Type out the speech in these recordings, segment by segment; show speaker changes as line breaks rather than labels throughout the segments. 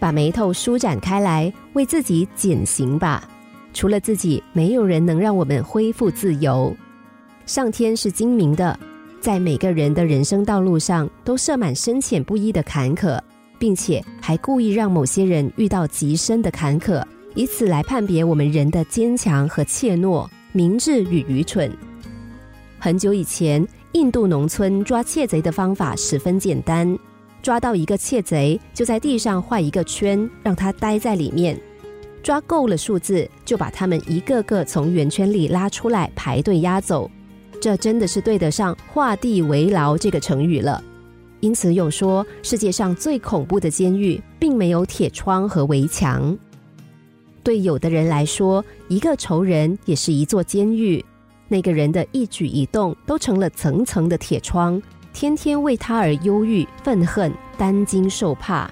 把眉头舒展开来，为自己减刑吧。除了自己，没有人能让我们恢复自由。上天是精明的，在每个人的人生道路上都设满深浅不一的坎坷，并且还故意让某些人遇到极深的坎坷，以此来判别我们人的坚强和怯懦、明智与愚蠢。很久以前，印度农村抓窃贼的方法十分简单：抓到一个窃贼，就在地上画一个圈，让他待在里面。抓够了数字，就把他们一个个从圆圈里拉出来，排队押走。这真的是对得上“画地为牢”这个成语了。因此有说，世界上最恐怖的监狱，并没有铁窗和围墙。对有的人来说，一个仇人也是一座监狱，那个人的一举一动都成了层层的铁窗，天天为他而忧郁、愤恨、担惊受怕。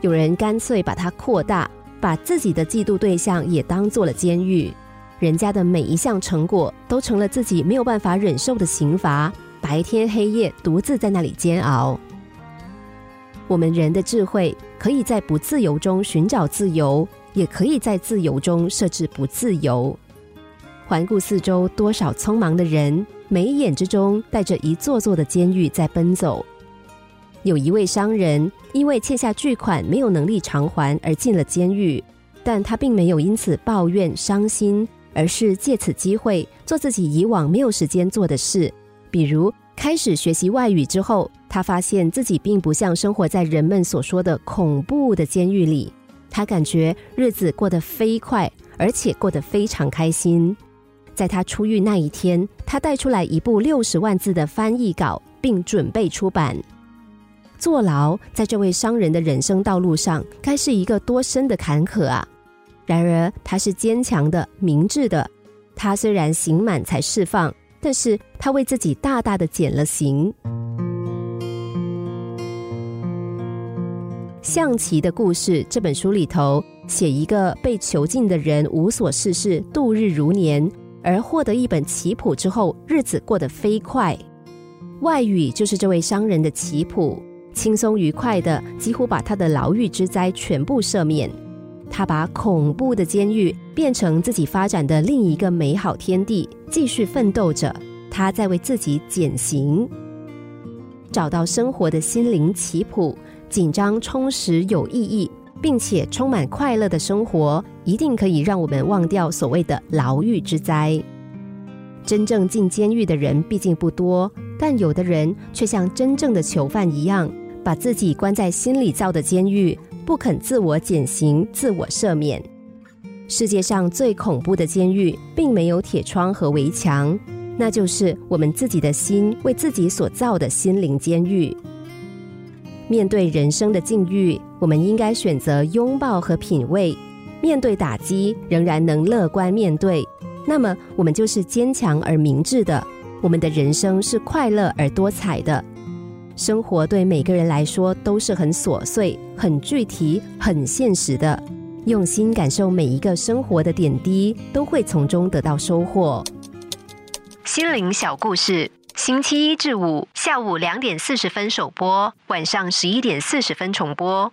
有人干脆把它扩大。把自己的嫉妒对象也当做了监狱，人家的每一项成果都成了自己没有办法忍受的刑罚，白天黑夜独自在那里煎熬。我们人的智慧可以在不自由中寻找自由，也可以在自由中设置不自由。环顾四周，多少匆忙的人，眉眼之中带着一座座的监狱在奔走。有一位商人，因为欠下巨款没有能力偿还而进了监狱，但他并没有因此抱怨伤心，而是借此机会做自己以往没有时间做的事，比如开始学习外语。之后，他发现自己并不像生活在人们所说的恐怖的监狱里，他感觉日子过得飞快，而且过得非常开心。在他出狱那一天，他带出来一部六十万字的翻译稿，并准备出版。坐牢，在这位商人的人生道路上，该是一个多深的坎坷啊！然而，他是坚强的、明智的。他虽然刑满才释放，但是他为自己大大的减了刑。象棋的故事这本书里头，写一个被囚禁的人无所事事，度日如年，而获得一本棋谱之后，日子过得飞快。外语就是这位商人的棋谱。轻松愉快的，几乎把他的牢狱之灾全部赦免。他把恐怖的监狱变成自己发展的另一个美好天地，继续奋斗着。他在为自己减刑，找到生活的心灵棋谱。紧张、充实、有意义，并且充满快乐的生活，一定可以让我们忘掉所谓的牢狱之灾。真正进监狱的人毕竟不多，但有的人却像真正的囚犯一样。把自己关在心里造的监狱，不肯自我减刑、自我赦免。世界上最恐怖的监狱，并没有铁窗和围墙，那就是我们自己的心为自己所造的心灵监狱。面对人生的境遇，我们应该选择拥抱和品味；面对打击，仍然能乐观面对。那么，我们就是坚强而明智的。我们的人生是快乐而多彩的。生活对每个人来说都是很琐碎、很具体、很现实的。用心感受每一个生活的点滴，都会从中得到收获。心灵小故事，星期一至五下午两点四十分首播，晚上十一点四十分重播。